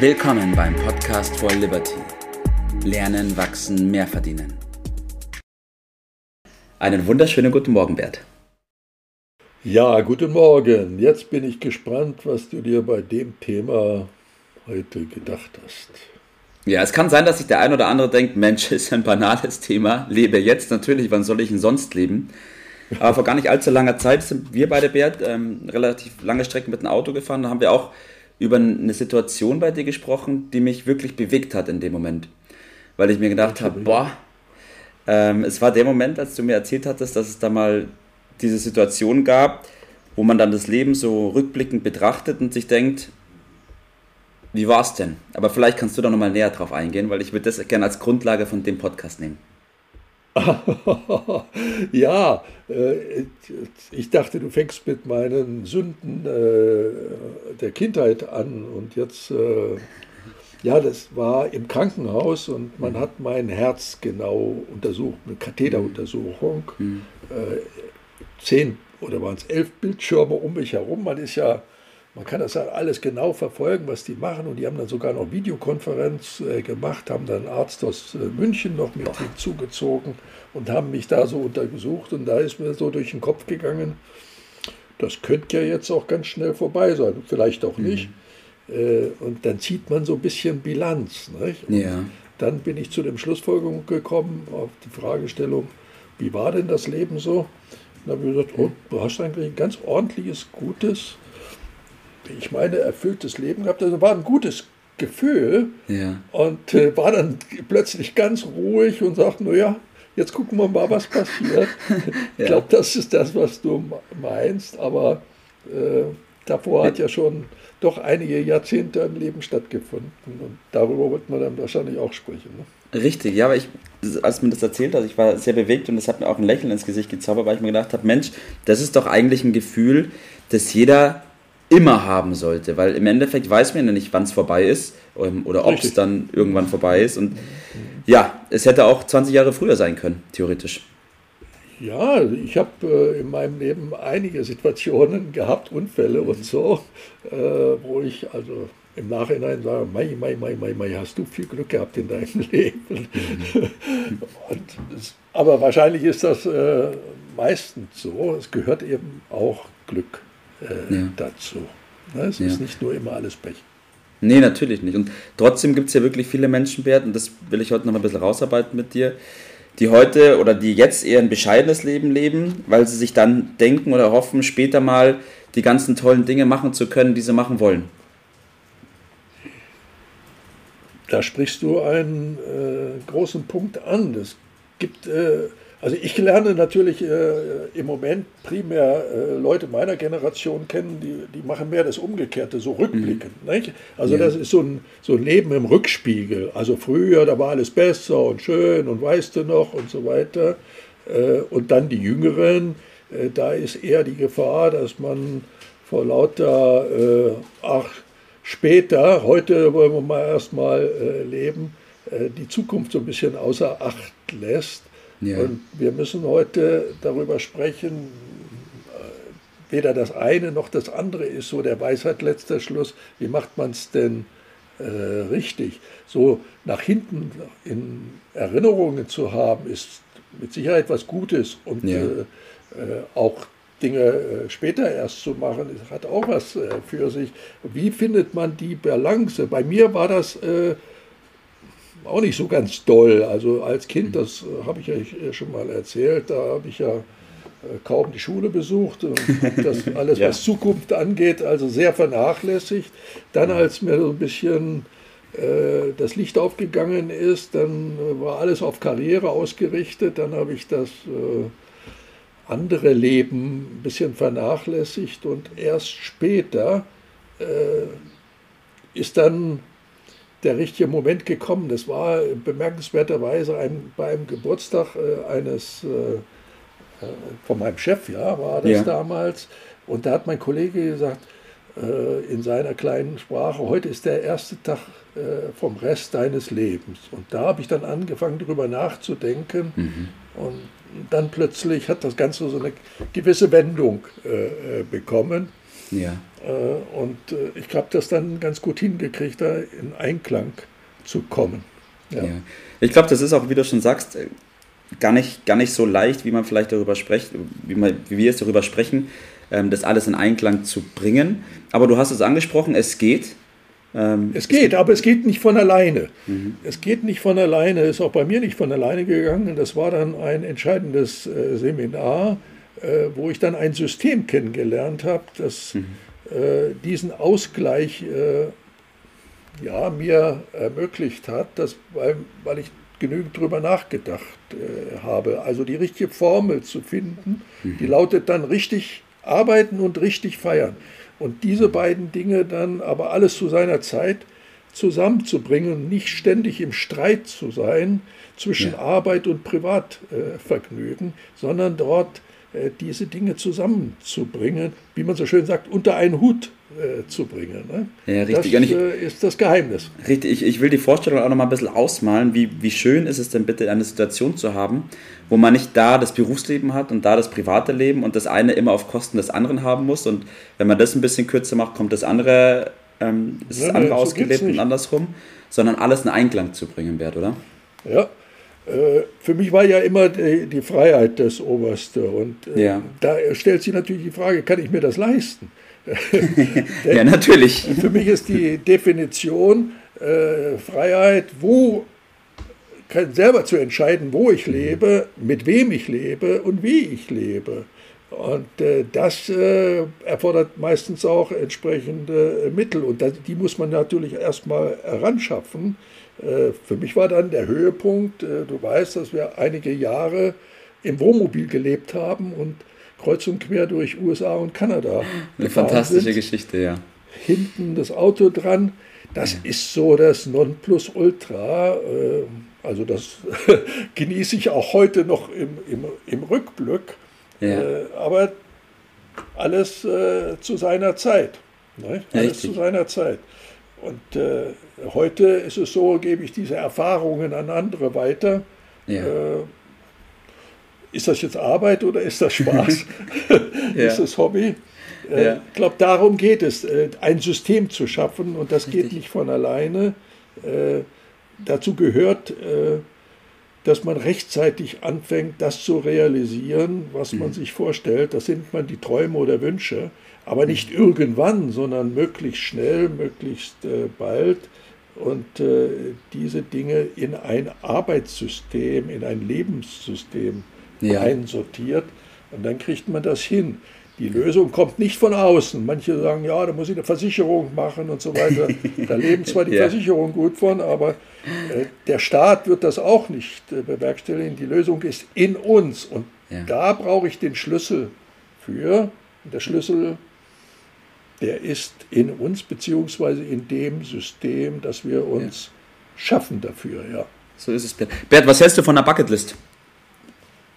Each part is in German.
Willkommen beim Podcast for Liberty. Lernen, wachsen, mehr verdienen. Einen wunderschönen guten Morgen, Bert. Ja, guten Morgen. Jetzt bin ich gespannt, was du dir bei dem Thema heute gedacht hast. Ja, es kann sein, dass sich der ein oder andere denkt, Mensch, ist ein banales Thema, lebe jetzt natürlich, wann soll ich denn sonst leben? Aber vor gar nicht allzu langer Zeit sind wir beide, Bert, ähm, relativ lange Strecken mit dem Auto gefahren. Da haben wir auch über eine Situation bei dir gesprochen, die mich wirklich bewegt hat in dem Moment. Weil ich mir gedacht habe, boah, ähm, es war der Moment, als du mir erzählt hattest, dass es da mal diese Situation gab, wo man dann das Leben so rückblickend betrachtet und sich denkt, wie war es denn? Aber vielleicht kannst du da nochmal näher drauf eingehen, weil ich würde das gerne als Grundlage von dem Podcast nehmen. ja, äh, ich dachte, du fängst mit meinen Sünden äh, der Kindheit an und jetzt, äh, ja, das war im Krankenhaus und man hat mein Herz genau untersucht, eine Katheteruntersuchung. Mhm. Zehn oder waren es elf Bildschirme um mich herum. Man ist ja man kann das alles genau verfolgen, was die machen. Und die haben dann sogar noch Videokonferenz äh, gemacht, haben dann einen Arzt aus äh, München noch mit hinzugezogen und haben mich da so untersucht. Und da ist mir so durch den Kopf gegangen, das könnte ja jetzt auch ganz schnell vorbei sein, vielleicht auch nicht. Mhm. Äh, und dann zieht man so ein bisschen Bilanz. Ja. Dann bin ich zu dem Schlussfolgerung gekommen, auf die Fragestellung, wie war denn das Leben so? Dann habe ich gesagt, oh, du hast eigentlich ein ganz ordentliches, gutes, ich meine, erfülltes Leben gehabt. Also war ein gutes Gefühl ja. und äh, war dann plötzlich ganz ruhig und sagte, naja, jetzt gucken wir mal, was passiert. ich glaube, das ist das, was du meinst, aber äh, davor hat ja schon doch einige Jahrzehnte ein Leben stattgefunden und darüber wird man dann wahrscheinlich auch sprechen. Ne? Richtig, ja, aber ich, als mir das erzählt hat, ich war sehr bewegt und das hat mir auch ein Lächeln ins Gesicht gezaubert, weil ich mir gedacht habe, Mensch, das ist doch eigentlich ein Gefühl, das jeder immer haben sollte, weil im Endeffekt weiß man ja nicht, wann es vorbei ist ähm, oder ob es dann irgendwann vorbei ist. Und ja, es hätte auch 20 Jahre früher sein können, theoretisch. Ja, ich habe äh, in meinem Leben einige Situationen gehabt, Unfälle und so, äh, wo ich also im Nachhinein sage, Mai, Mai, Mai, Mai, Mai, hast du viel Glück gehabt in deinem Leben. Mhm. es, aber wahrscheinlich ist das äh, meistens so. Es gehört eben auch Glück äh, ja. dazu. Ne? Es ja. ist nicht nur immer alles Pech. Nee, natürlich nicht. Und trotzdem gibt es ja wirklich viele Menschen, Bert, und das will ich heute noch mal ein bisschen rausarbeiten mit dir, die heute oder die jetzt eher ein bescheidenes Leben leben, weil sie sich dann denken oder hoffen, später mal die ganzen tollen Dinge machen zu können, die sie machen wollen. Da sprichst du einen äh, großen Punkt an. Es gibt äh, also ich lerne natürlich äh, im Moment primär äh, Leute meiner Generation kennen, die, die machen mehr das Umgekehrte, so rückblickend. Mhm. Also ja. das ist so ein, so ein Leben im Rückspiegel. Also früher, da war alles besser und schön und weißt du noch und so weiter. Äh, und dann die Jüngeren, äh, da ist eher die Gefahr, dass man vor lauter, äh, ach, später, heute wollen wir mal erstmal äh, leben, die Zukunft so ein bisschen außer Acht lässt. Ja. Und wir müssen heute darüber sprechen, äh, weder das eine noch das andere ist so der Weisheit letzter Schluss. Wie macht man es denn äh, richtig? So nach hinten in Erinnerungen zu haben, ist mit Sicherheit etwas Gutes und ja. äh, äh auch Dinge äh, später erst zu machen, hat auch was äh, für sich. Wie findet man die Balance? Bei mir war das auch nicht so ganz doll. Also als Kind, das äh, habe ich ja schon mal erzählt, da habe ich ja äh, kaum die Schule besucht und das alles, ja. was Zukunft angeht, also sehr vernachlässigt. Dann, als mir so ein bisschen äh, das Licht aufgegangen ist, dann äh, war alles auf Karriere ausgerichtet. Dann habe ich das äh, andere Leben ein bisschen vernachlässigt und erst später äh, ist dann der richtige Moment gekommen. Das war bemerkenswerterweise ein, bei einem Geburtstag äh, eines äh, äh, von meinem Chef, ja, war das ja. damals. Und da hat mein Kollege gesagt, äh, in seiner kleinen Sprache, heute ist der erste Tag äh, vom Rest deines Lebens. Und da habe ich dann angefangen, darüber nachzudenken. Mhm. Und dann plötzlich hat das Ganze so eine gewisse Wendung bekommen. Ja. Äh, und äh, ich habe das dann ganz gut hingekriegt, da in Einklang zu kommen. Ja. ja. Ich glaube, das ist auch, wie du schon sagst, äh, gar nicht, gar nicht so leicht, wie man vielleicht darüber spricht, wie, man, wie wir jetzt darüber sprechen, ähm, das alles in Einklang zu bringen. Aber du hast es angesprochen, es geht. Ähm, es geht, aber es geht nicht von alleine. Mhm. Es geht nicht von alleine, ist auch bei mir nicht von alleine gegangen. Das war dann ein entscheidendes Seminar, äh, wo ich dann ein System kennengelernt habe, das mhm. äh, diesen Ausgleich äh, ja, mir ermöglicht hat, dass, weil, weil ich genügend drüber nachgedacht äh, habe. Also die richtige Formel zu finden, mhm. die lautet dann richtig arbeiten und richtig feiern. Und diese beiden Dinge dann aber alles zu seiner Zeit zusammenzubringen und nicht ständig im Streit zu sein zwischen ja. Arbeit und Privatvergnügen, sondern dort diese Dinge zusammenzubringen, wie man so schön sagt, unter einen Hut äh, zu bringen. Ne? Ja, richtig. Das äh, ist das Geheimnis. Richtig, ich, ich will die Vorstellung auch noch mal ein bisschen ausmalen, wie, wie schön ist es denn bitte, eine Situation zu haben, wo man nicht da das Berufsleben hat und da das private Leben und das eine immer auf Kosten des anderen haben muss. Und wenn man das ein bisschen kürzer macht, kommt das andere, ähm, ist das andere so ausgelebt und andersrum, sondern alles in Einklang zu bringen wird, oder? Ja, äh, für mich war ja immer die, die Freiheit das Oberste. Und äh, ja. da stellt sich natürlich die Frage, kann ich mir das leisten? ja, natürlich. Für mich ist die Definition äh, Freiheit, wo selber zu entscheiden, wo ich lebe, mit wem ich lebe und wie ich lebe. Und äh, das äh, erfordert meistens auch entsprechende Mittel. Und das, die muss man natürlich erstmal heranschaffen. Äh, für mich war dann der Höhepunkt, äh, du weißt, dass wir einige Jahre im Wohnmobil gelebt haben und kreuz und quer durch USA und Kanada. Eine fantastische sind. Geschichte, ja. Hinten das Auto dran. Das ja. ist so das Nonplusultra. Äh, also das genieße ich auch heute noch im, im, im Rückblick. Ja. Aber alles zu seiner Zeit. Ne? Alles Richtig. zu seiner Zeit. Und äh, heute ist es so, gebe ich diese Erfahrungen an andere weiter. Ja. Äh, ist das jetzt Arbeit oder ist das Spaß? ja. ist das Hobby? Äh, ja. Ich glaube, darum geht es, äh, ein System zu schaffen und das Richtig. geht nicht von alleine. Äh, dazu gehört, äh, dass man rechtzeitig anfängt, das zu realisieren, was mhm. man sich vorstellt. Das sind man die Träume oder Wünsche, aber nicht mhm. irgendwann, sondern möglichst schnell, möglichst äh, bald und äh, diese Dinge in ein Arbeitssystem, in ein Lebenssystem ja. einsortiert. Und dann kriegt man das hin. Die Lösung kommt nicht von außen. Manche sagen, ja, da muss ich eine Versicherung machen und so weiter. Da leben zwar die ja. Versicherungen gut von, aber äh, der Staat wird das auch nicht äh, bewerkstelligen. Die Lösung ist in uns. Und ja. da brauche ich den Schlüssel für. Und der Schlüssel, der ist in uns, beziehungsweise in dem System, das wir uns ja. schaffen dafür. Ja. So ist es, Bert. Bert, was hältst du von der Bucketlist?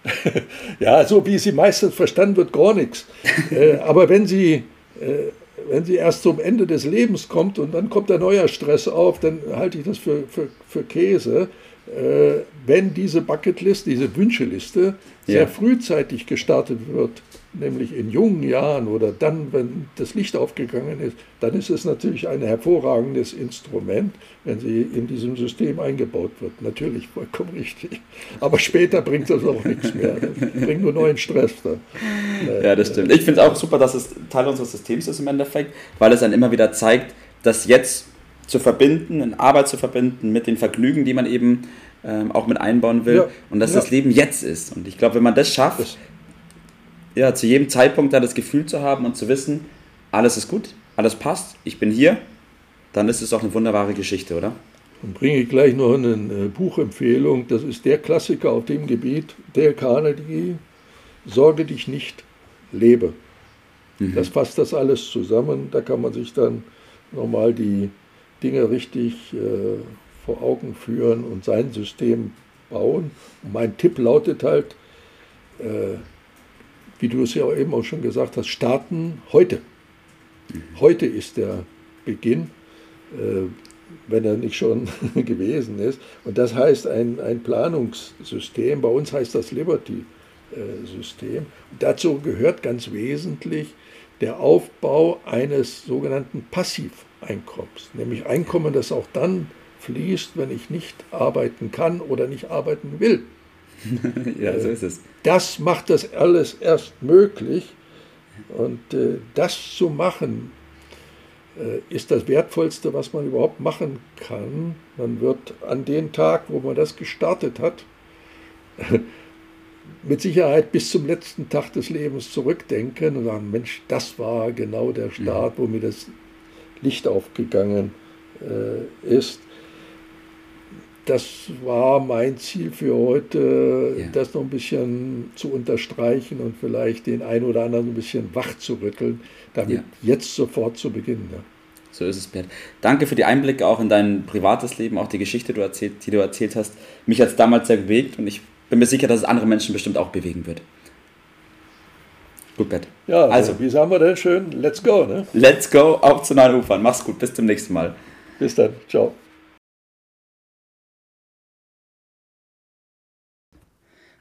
ja, so wie sie meistens verstanden wird, gar nichts. Äh, aber wenn sie, äh, wenn sie erst zum Ende des Lebens kommt und dann kommt ein neuer Stress auf, dann halte ich das für, für, für Käse. Äh, wenn diese Bucketlist, diese Wünscheliste sehr ja. frühzeitig gestartet wird, nämlich in jungen Jahren oder dann, wenn das Licht aufgegangen ist, dann ist es natürlich ein hervorragendes Instrument, wenn sie in diesem System eingebaut wird. Natürlich, vollkommen richtig. Aber später bringt das auch nichts mehr. Das bringt nur neuen Stress. Da. Ja, das stimmt. Ich finde es auch super, dass es Teil unseres Systems ist im Endeffekt, weil es dann immer wieder zeigt, dass jetzt zu verbinden, in Arbeit zu verbinden mit den Vergnügen, die man eben ähm, auch mit einbauen will ja, und dass ja. das Leben jetzt ist. Und ich glaube, wenn man das schafft, das ja, zu jedem Zeitpunkt da das Gefühl zu haben und zu wissen, alles ist gut, alles passt, ich bin hier, dann ist es auch eine wunderbare Geschichte, oder? Dann bringe ich gleich noch eine äh, Buchempfehlung. Das ist der Klassiker auf dem Gebiet, der Carnegie, Sorge dich nicht, lebe. Mhm. Das fasst das alles zusammen. Da kann man sich dann nochmal die Dinge richtig äh, vor Augen führen und sein System bauen. Und mein Tipp lautet halt, äh, wie du es ja eben auch schon gesagt hast, starten heute. Heute ist der Beginn, äh, wenn er nicht schon gewesen ist. Und das heißt ein, ein Planungssystem. Bei uns heißt das Liberty-System. Dazu gehört ganz wesentlich der Aufbau eines sogenannten Passiveinkommens, nämlich Einkommen, das auch dann fließt, wenn ich nicht arbeiten kann oder nicht arbeiten will. ja, so ist es. Das macht das alles erst möglich. Und äh, das zu machen, äh, ist das Wertvollste, was man überhaupt machen kann. Man wird an den Tag, wo man das gestartet hat, mit Sicherheit bis zum letzten Tag des Lebens zurückdenken und sagen, Mensch, das war genau der Start, wo mir das Licht aufgegangen äh, ist. Das war mein Ziel für heute, ja. das noch ein bisschen zu unterstreichen und vielleicht den einen oder anderen ein bisschen wach zu rütteln, damit ja. jetzt sofort zu beginnen. Ja. So ist es, Bert. Danke für die Einblicke auch in dein privates Leben, auch die Geschichte, die du erzählt, die du erzählt hast. Mich hat es damals sehr bewegt und ich bin mir sicher, dass es andere Menschen bestimmt auch bewegen wird. Gut, Bert. Ja, also, wie sagen wir denn schön? Let's go, ne? Let's go, auf zu neuen Ufern. Mach's gut, bis zum nächsten Mal. Bis dann, ciao.